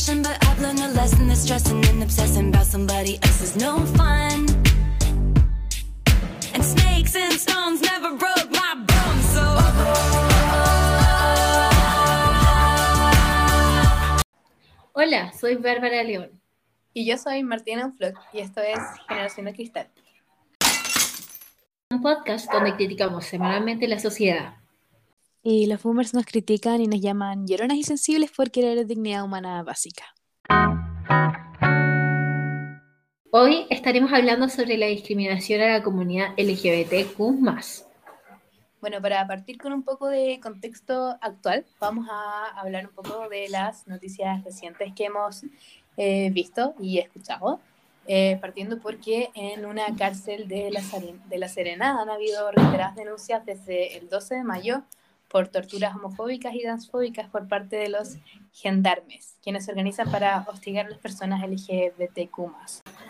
expression, but I've learned a lesson that stressing and obsessing about somebody else is no fun. And snakes and stones never broke my bones, so. Hola, soy Bárbara León. Y yo soy Martina Unflot y esto es Generación de Cristal. Un podcast donde criticamos semanalmente la sociedad. Y los boomers nos critican y nos llaman lloronas y sensibles por querer dignidad humana básica. Hoy estaremos hablando sobre la discriminación a la comunidad LGBTQ. Bueno, para partir con un poco de contexto actual, vamos a hablar un poco de las noticias recientes que hemos eh, visto y escuchado. Eh, partiendo porque en una cárcel de la, de la Serena han habido reiteradas denuncias desde el 12 de mayo por torturas homofóbicas y transfóbicas por parte de los gendarmes, quienes organizan para hostigar a las personas LGBTQ.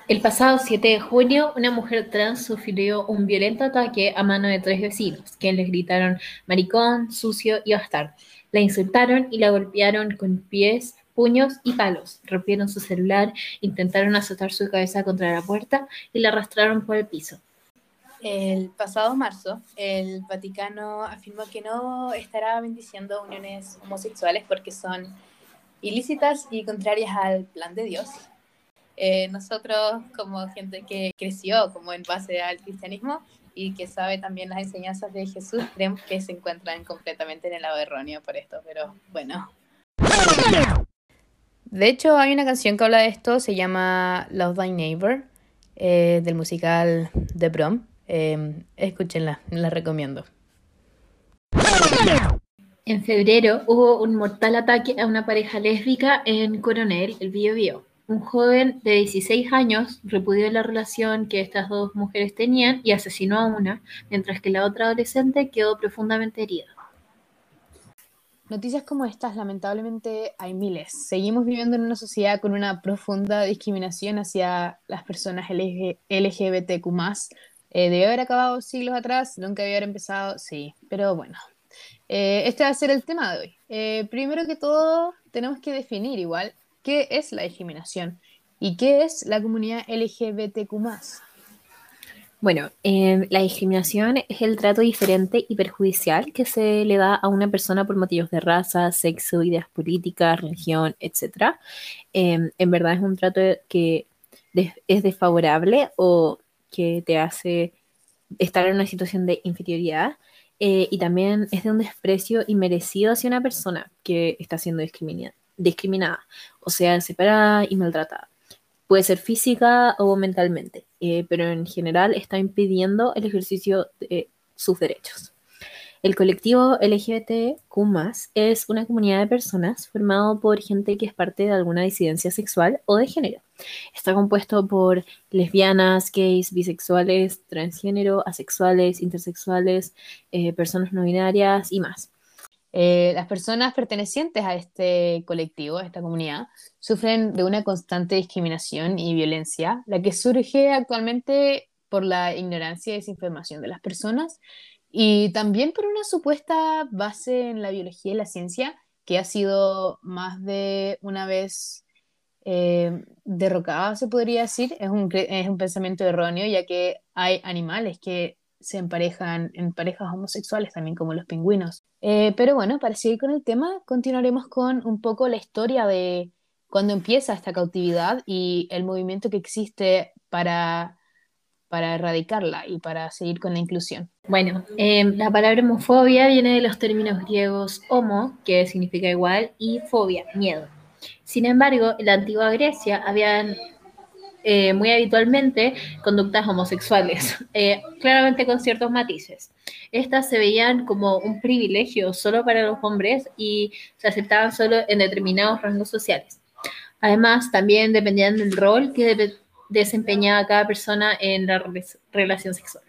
El pasado 7 de junio, una mujer trans sufrió un violento ataque a mano de tres vecinos, quienes le gritaron maricón, sucio y bastardo. La insultaron y la golpearon con pies, puños y palos. Rompieron su celular, intentaron azotar su cabeza contra la puerta y la arrastraron por el piso. El pasado marzo, el Vaticano afirmó que no estará bendiciendo uniones homosexuales porque son ilícitas y contrarias al plan de Dios. Eh, nosotros, como gente que creció como en base al cristianismo y que sabe también las enseñanzas de Jesús, creemos que se encuentran completamente en el lado erróneo por esto, pero bueno. De hecho, hay una canción que habla de esto, se llama Love Thy Neighbor, eh, del musical The Prom. Eh, escúchenla, la recomiendo. En febrero hubo un mortal ataque a una pareja lésbica en Coronel, el Bio Un joven de 16 años repudió la relación que estas dos mujeres tenían y asesinó a una, mientras que la otra adolescente quedó profundamente herida. Noticias como estas, lamentablemente, hay miles. Seguimos viviendo en una sociedad con una profunda discriminación hacia las personas LGBTQ eh, debe haber acabado siglos atrás, nunca había haber empezado, sí, pero bueno. Eh, este va a ser el tema de hoy. Eh, primero que todo, tenemos que definir igual qué es la discriminación y qué es la comunidad LGBTQ. Bueno, la discriminación es el trato diferente y perjudicial que se le da a una persona por motivos de raza, sexo, ideas políticas, religión, etc. en verdad es un trato que es desfavorable o que te hace estar en una situación de inferioridad eh, y también es de un desprecio inmerecido hacia una persona que está siendo discriminada, discriminada o sea, separada y maltratada. Puede ser física o mentalmente, eh, pero en general está impidiendo el ejercicio de sus derechos. El colectivo LGBTQ es una comunidad de personas formado por gente que es parte de alguna disidencia sexual o de género. Está compuesto por lesbianas, gays, bisexuales, transgénero, asexuales, intersexuales, eh, personas no binarias y más. Eh, las personas pertenecientes a este colectivo, a esta comunidad, sufren de una constante discriminación y violencia, la que surge actualmente por la ignorancia y desinformación de las personas y también por una supuesta base en la biología y la ciencia que ha sido más de una vez eh, derrocada, se podría decir. Es un, es un pensamiento erróneo, ya que hay animales que se emparejan en parejas homosexuales, también como los pingüinos. Eh, pero bueno, para seguir con el tema, continuaremos con un poco la historia de cuando empieza esta cautividad y el movimiento que existe para para erradicarla y para seguir con la inclusión? Bueno, em, la palabra homofobia viene de los términos griegos homo, que significa igual, y fobia, miedo. Sin embargo, en la antigua Grecia habían eh, muy habitualmente conductas homosexuales, eh, claramente con ciertos matices. Estas se veían como un privilegio solo para los hombres y se aceptaban solo en determinados rangos sociales. Además, también dependían del rol que desempeñaba cada persona en la relación sexual.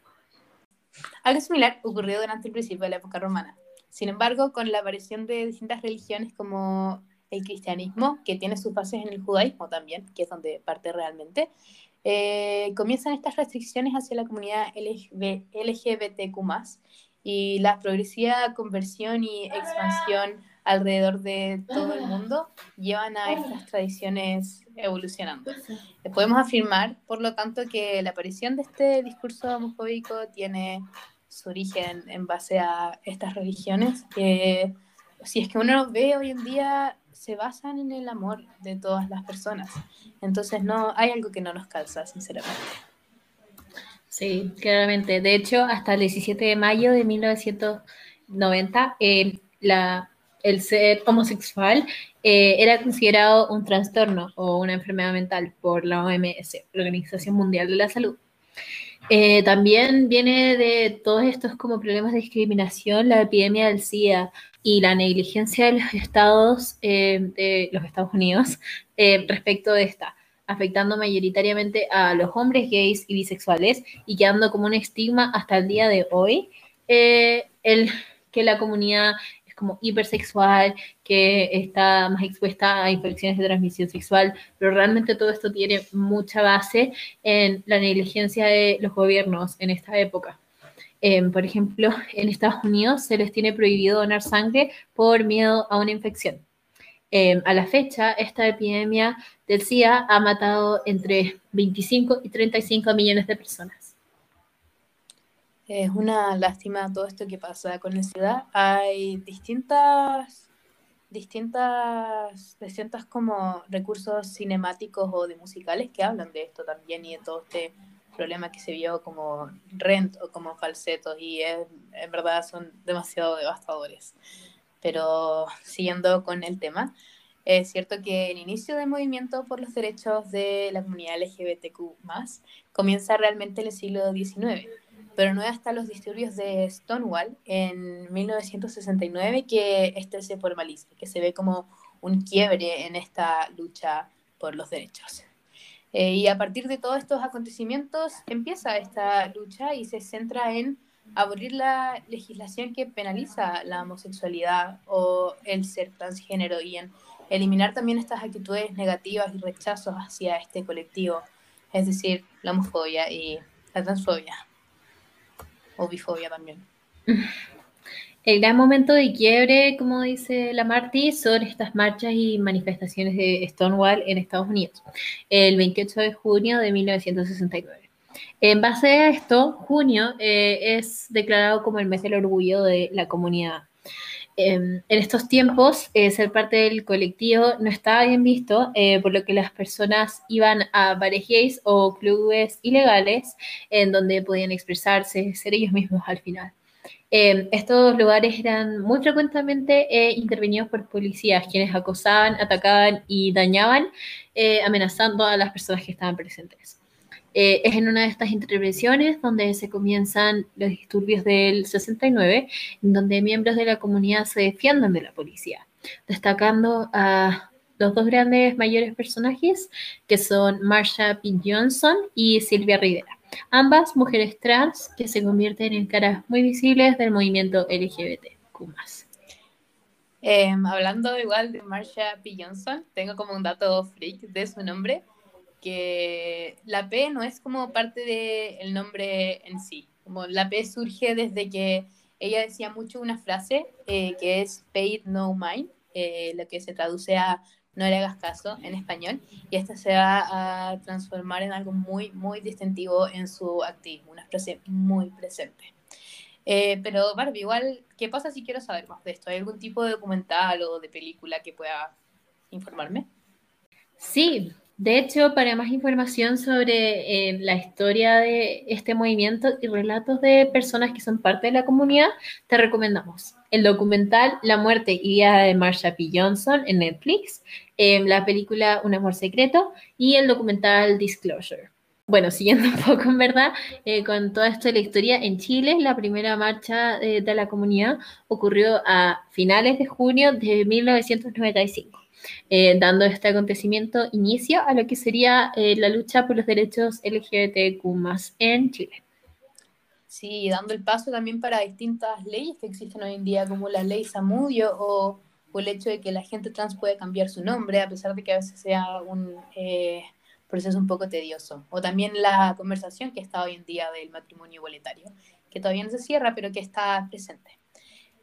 Algo similar ocurrió durante el principio de la época romana. Sin embargo, con la aparición de distintas religiones como el cristianismo, que tiene sus bases en el judaísmo también, que es donde parte realmente, eh, comienzan estas restricciones hacia la comunidad LGBTQ y la progresiva conversión y expansión alrededor de todo el mundo llevan a estas tradiciones evolucionando. Podemos afirmar, por lo tanto, que la aparición de este discurso homofóbico tiene su origen en base a estas religiones que, si es que uno los ve hoy en día, se basan en el amor de todas las personas. Entonces, no hay algo que no nos calza, sinceramente. Sí, claramente. De hecho, hasta el 17 de mayo de 1990, eh, la, el ser homosexual eh, era considerado un trastorno o una enfermedad mental por la OMS, Organización Mundial de la Salud. Eh, también viene de todos estos como problemas de discriminación, la epidemia del SIDA y la negligencia de los estados eh, de los Estados Unidos respecto de esta, afectando mayoritariamente a los hombres gays y bisexuales y quedando como un estigma hasta el día de hoy el que la comunidad como hipersexual, que está más expuesta a infecciones de transmisión sexual, pero realmente todo esto tiene mucha base en la negligencia de los gobiernos en esta época. Eh, por ejemplo, en Estados Unidos se les tiene prohibido donar sangre por miedo a una infección. Eh, a la fecha, esta epidemia del SIDA ha matado entre 25 y 35 millones de personas. Es una lástima todo esto que pasa con el SIDA. Hay distintas, distintas, distintas como recursos cinemáticos o de musicales que hablan de esto también y de todo este problema que se vio como Rent o como falsetos y es, en verdad son demasiado devastadores. Pero siguiendo con el tema, es cierto que el inicio del movimiento por los derechos de la comunidad LGBTQ comienza realmente en el siglo XIX, pero no es hasta los disturbios de Stonewall en 1969 que este se formaliza, que se ve como un quiebre en esta lucha por los derechos. Eh, y a partir de todos estos acontecimientos empieza esta lucha y se centra en abolir la legislación que penaliza la homosexualidad o el ser transgénero y en eliminar también estas actitudes negativas y rechazos hacia este colectivo, es decir, la homofobia y la transfobia o bifobia también. El gran momento de quiebre, como dice la Marty, son estas marchas y manifestaciones de Stonewall en Estados Unidos, el 28 de junio de 1969. En base a esto, junio eh, es declarado como el mes del orgullo de la comunidad. Eh, en estos tiempos, eh, ser parte del colectivo no estaba bien visto, eh, por lo que las personas iban a bares gays o clubes ilegales en donde podían expresarse, ser ellos mismos al final. Eh, estos lugares eran muy frecuentemente eh, intervenidos por policías, quienes acosaban, atacaban y dañaban, eh, amenazando a las personas que estaban presentes. Eh, es en una de estas intervenciones donde se comienzan los disturbios del 69, en donde miembros de la comunidad se defienden de la policía, destacando a los dos grandes mayores personajes, que son Marsha P. Johnson y Silvia Rivera ambas mujeres trans que se convierten en caras muy visibles del movimiento LGBTQ+. Eh, hablando igual de Marsha P. Johnson, tengo como un dato freak de su nombre, que la P no es como parte del nombre en sí, como la P surge desde que ella decía mucho una frase eh, que es pay it no mind, eh, lo que se traduce a no le hagas caso en español, y esta se va a transformar en algo muy, muy distintivo en su activismo, una frase muy presente. Eh, pero Barbie, igual, ¿qué pasa si quiero saber más de esto? ¿Hay algún tipo de documental o de película que pueda informarme? Sí, de hecho, para más información sobre eh, la historia de este movimiento y relatos de personas que son parte de la comunidad, te recomendamos el documental La muerte y vida de Marsha P. Johnson en Netflix, eh, la película Un amor secreto y el documental Disclosure. Bueno, siguiendo un poco en verdad, eh, con toda esta la historia, en Chile la primera marcha de la comunidad ocurrió a finales de junio de 1995. Eh, dando este acontecimiento inicio a lo que sería eh, la lucha por los derechos LGBTQ en Chile. Sí, dando el paso también para distintas leyes que existen hoy en día, como la ley Samudio o, el hecho de que la gente trans puede cambiar su nombre, a pesar de que a veces sea un eh, proceso un poco tedioso. O también la conversación que está hoy en día del matrimonio igualitario, que todavía no se cierra, pero que está presente.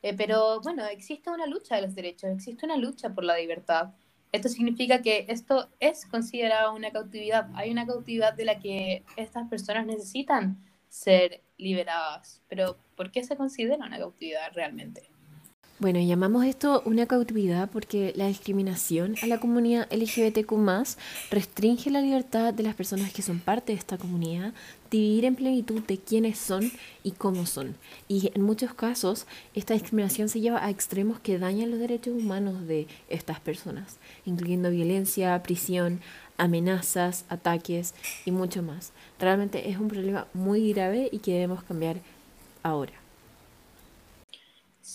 Eh, pero bueno, existe una lucha de los derechos, existe una lucha por la libertad. Esto significa que esto es considerado una cautividad. Hay una cautividad de la que estas personas necesitan ser liberadas. Pero ¿por qué se considera una cautividad realmente? Bueno, llamamos esto una cautividad porque la discriminación a la comunidad LGBTQ restringe la libertad de las personas que son parte de esta comunidad de vivir en plenitud de quiénes son y cómo son. Y en muchos casos esta discriminación se lleva a extremos que dañan los derechos humanos de estas personas, incluyendo violencia, prisión, amenazas, ataques y mucho más. Realmente es un problema muy grave y que debemos cambiar ahora.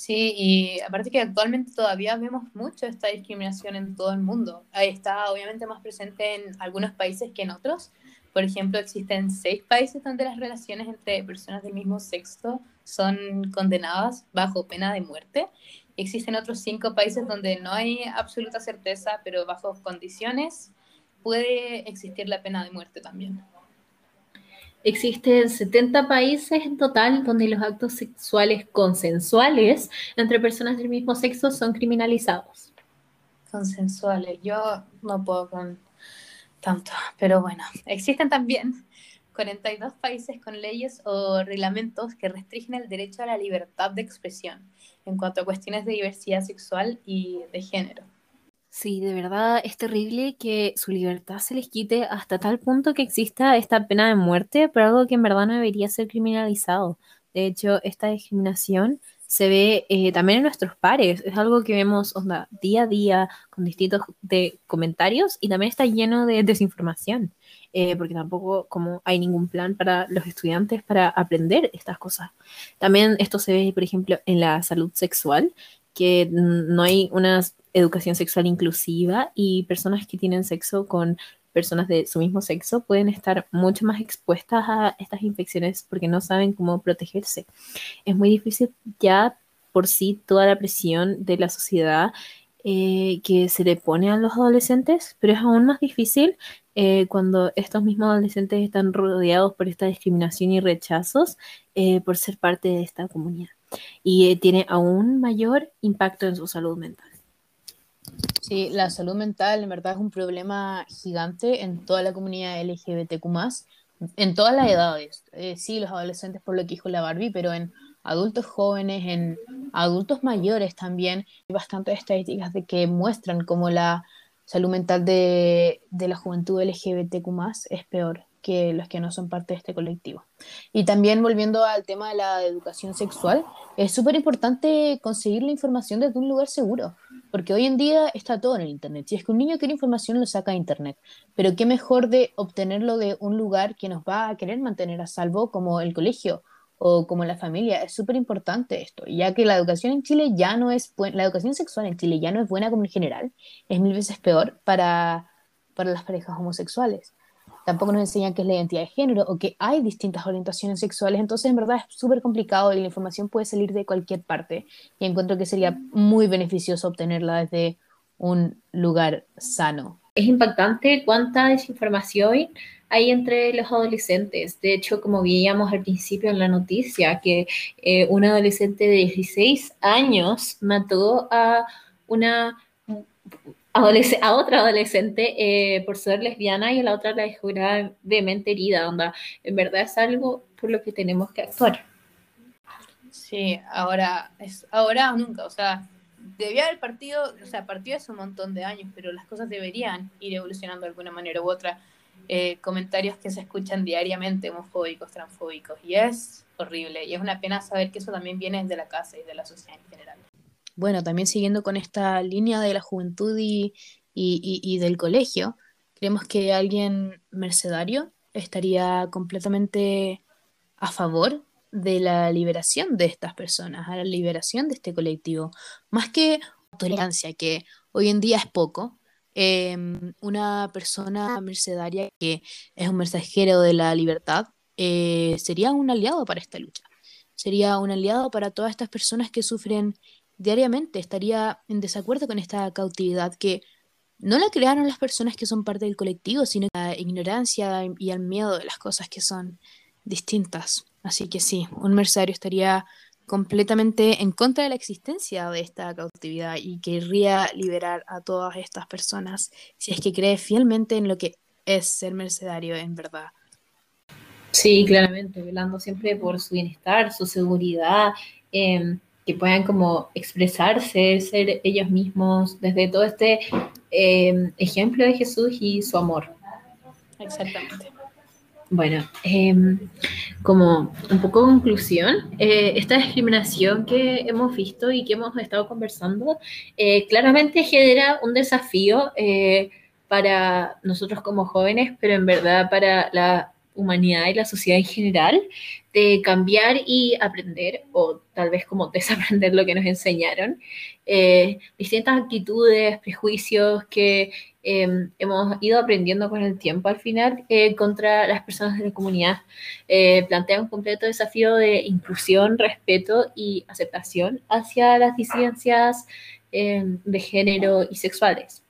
Sí, y aparte que actualmente todavía vemos mucho esta discriminación en todo el mundo. Está obviamente más presente en algunos países que en otros. Por ejemplo, existen seis países donde las relaciones entre personas del mismo sexo son condenadas bajo pena de muerte. Existen otros cinco países donde no hay absoluta certeza, pero bajo condiciones puede existir la pena de muerte también. Existen 70 países en total donde los actos sexuales consensuales entre personas del mismo sexo son criminalizados. Consensuales, yo no puedo con tanto, pero bueno, existen también 42 países con leyes o reglamentos que restringen el derecho a la libertad de expresión en cuanto a cuestiones de diversidad sexual y de género. Sí, de verdad es terrible que su libertad se les quite hasta tal punto que exista esta pena de muerte por algo que en verdad no debería ser criminalizado. De hecho, esta discriminación se ve eh, también en nuestros pares. Es algo que vemos onda, día a día con distintos de comentarios y también está lleno de desinformación, eh, porque tampoco como hay ningún plan para los estudiantes para aprender estas cosas. También esto se ve, por ejemplo, en la salud sexual, que no hay unas educación sexual inclusiva y personas que tienen sexo con personas de su mismo sexo pueden estar mucho más expuestas a estas infecciones porque no saben cómo protegerse. Es muy difícil ya por sí toda la presión de la sociedad eh, que se le pone a los adolescentes, pero es aún más difícil eh, cuando estos mismos adolescentes están rodeados por esta discriminación y rechazos eh, por ser parte de esta comunidad. Y tiene aún mayor impacto en su salud mental. Sí, la salud mental en verdad es un problema gigante en toda la comunidad LGBTQ, en todas las edades. Eh, sí, los adolescentes, por lo que dijo la Barbie, pero en adultos jóvenes, en adultos mayores también, hay bastantes estadísticas de que muestran cómo la salud mental de, de la juventud LGBTQ es peor que los que no son parte de este colectivo. Y también volviendo al tema de la educación sexual, es súper importante conseguir la información desde un lugar seguro. Porque hoy en día está todo en el Internet. Si es que un niño quiere información, lo saca a Internet. Pero qué mejor de obtenerlo de un lugar que nos va a querer mantener a salvo, como el colegio o como la familia. Es súper importante esto, ya que la educación en Chile ya no es buena, la educación sexual en Chile ya no es buena como en general, es mil veces peor para, para las parejas homosexuales tampoco nos enseñan qué es la identidad de género o que hay distintas orientaciones sexuales, entonces en verdad es súper complicado y la información puede salir de cualquier parte y encuentro que sería muy beneficioso obtenerla desde un lugar sano. Es impactante cuánta desinformación hay entre los adolescentes. De hecho, como veíamos al principio en la noticia, que eh, un adolescente de 16 años mató a una a otra adolescente eh, por ser lesbiana y a la otra la dejó gravemente herida, onda. En verdad es algo por lo que tenemos que actuar. Sí, ahora, es ahora o nunca, o sea, debía haber partido, o sea, partió hace un montón de años, pero las cosas deberían ir evolucionando de alguna manera u otra. Eh, comentarios que se escuchan diariamente, homofóbicos, transfóbicos, y es horrible, y es una pena saber que eso también viene de la casa y de la sociedad en general bueno, también siguiendo con esta línea de la juventud y, del colegio, creemos que alguien mercedario estaría completamente a favor de la liberación de estas personas, a la liberación de este colectivo, más que tolerancia, que hoy en día es poco. Em, una persona mercedaria que es un mensajero de la libertad eh, sería un aliado para esta lucha, sería un aliado para todas estas personas que sufren diariamente estaría en desacuerdo con esta cautividad que no la crearon las personas que son parte del colectivo, sino la ignorancia y el miedo de las cosas que son distintas. Así que sí, un mercenario estaría completamente en contra de la existencia de esta cautividad y querría liberar a todas estas personas si es que cree fielmente en lo que es ser mercenario en verdad. Sí, claramente, velando siempre por su bienestar, su seguridad, em, que puedan como expresarse, ser ellos mismos, desde todo este em, ejemplo de Jesús y su amor. Exactamente. Bueno, em, como un poco conclusión, eh, esta discriminación que hemos visto y que hemos estado conversando eh, claramente genera un desafío eh, para nosotros como jóvenes, pero en verdad para la humanidad y la sociedad en general, de cambiar y aprender, o tal vez como desaprender lo que nos enseñaron, eh, distintas actitudes, prejuicios que em, hemos ido aprendiendo con el tiempo al final eh, contra las personas de la comunidad. Eh, plantea un completo desafío de inclusión, respeto y aceptación hacia las disidencias em, de género y sexuales.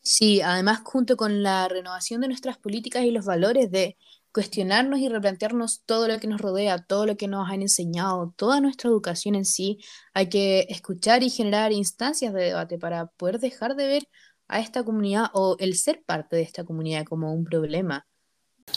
Sí, además junto con la renovación de nuestras políticas y los valores de cuestionarnos y replantearnos todo lo que nos rodea, todo lo que nos han enseñado, toda nuestra educación en sí. Hay que escuchar y generar instancias de debate para poder dejar de ver a esta comunidad o el ser parte de esta comunidad como un problema.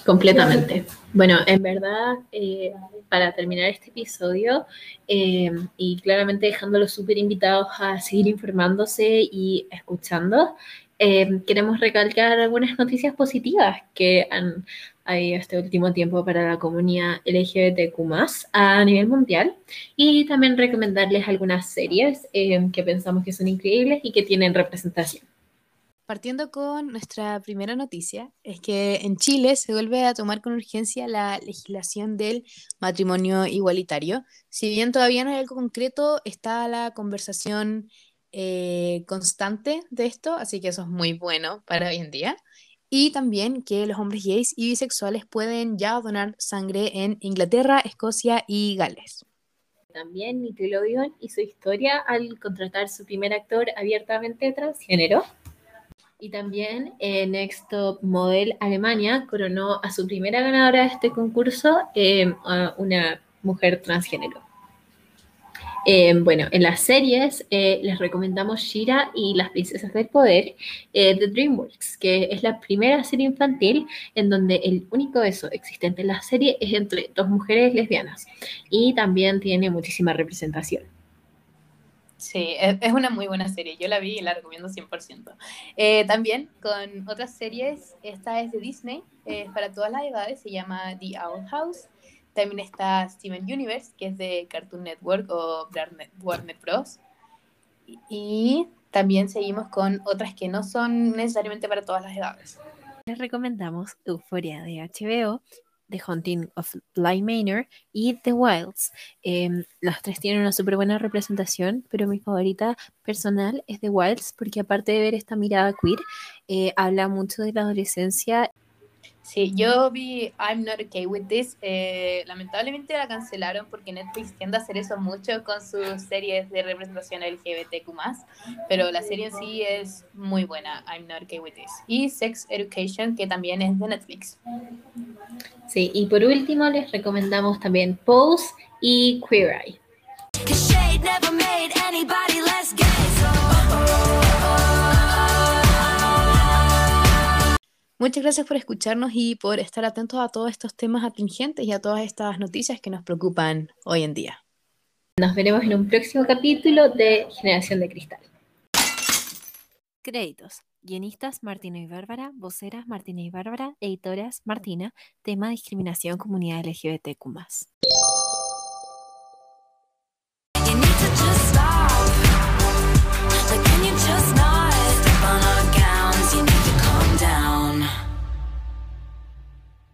Completamente. Bueno, en verdad, eh, para terminar este episodio eh, y claramente dejándolos súper invitados a seguir informándose y escuchando, eh, queremos recalcar algunas noticias positivas que han habido este último tiempo para la comunidad LGBTQ a nivel mundial y también recomendarles algunas series eh, que pensamos que son increíbles y que tienen representación. Partiendo con nuestra primera noticia, es que en Chile se vuelve a tomar con urgencia la legislación del matrimonio igualitario. Si bien todavía no hay algo concreto, está la conversación eh, constante de esto, así que eso es muy bueno para hoy en día. Y también que los hombres gays y bisexuales pueden ya donar sangre en Inglaterra, Escocia y Gales. También Nickelodeon y su historia al contratar su primer actor abiertamente transgénero. Y también eh, Next Top Model Alemania coronó a su primera ganadora de este concurso, eh, una mujer transgénero. Eh, bueno, en las series eh, les recomendamos Shira y las Princesas del Poder eh, de DreamWorks, que es la primera serie infantil en donde el único beso existente en la serie es entre dos mujeres lesbianas y también tiene muchísima representación. Sí, es, una muy buena serie. Yo la vi y la recomiendo 100%. también con otras series, esta es de Disney, para todas las edades, se llama The Owl House. También está Steven Universe, que es de Cartoon Network o Warner Bros. Y también seguimos con otras que no son necesariamente para todas las edades. Les recomendamos Euphoria de HBO, The Haunting of Bly Manor y The Wilds. Eh, las tres tienen una súper buena representación, pero mi favorita personal es The Wilds porque aparte de ver esta mirada queer, eh, habla mucho de la adolescencia Sí, yo vi I'm Not Okay With This. Eh, lamentablemente la cancelaron porque Netflix tiende a hacer eso mucho con sus series de representación LGBTQ. Pero la serie en sí es muy buena, I'm Not Okay With This. Y Sex Education, que también es de Netflix. Sí, y por último les recomendamos también Pose y Queer Eye. Muchas gracias por escucharnos y por estar atentos a todos estos temas atingentes y a todas estas noticias que nos preocupan hoy en día. Nos veremos en un próximo capítulo de Generación de Cristal. Créditos. Guionistas Martino y Bárbara, voceras Martina y Bárbara, editoras Martina, tema discriminación comunidad LGBTQ. You need to just stop. Like, can you just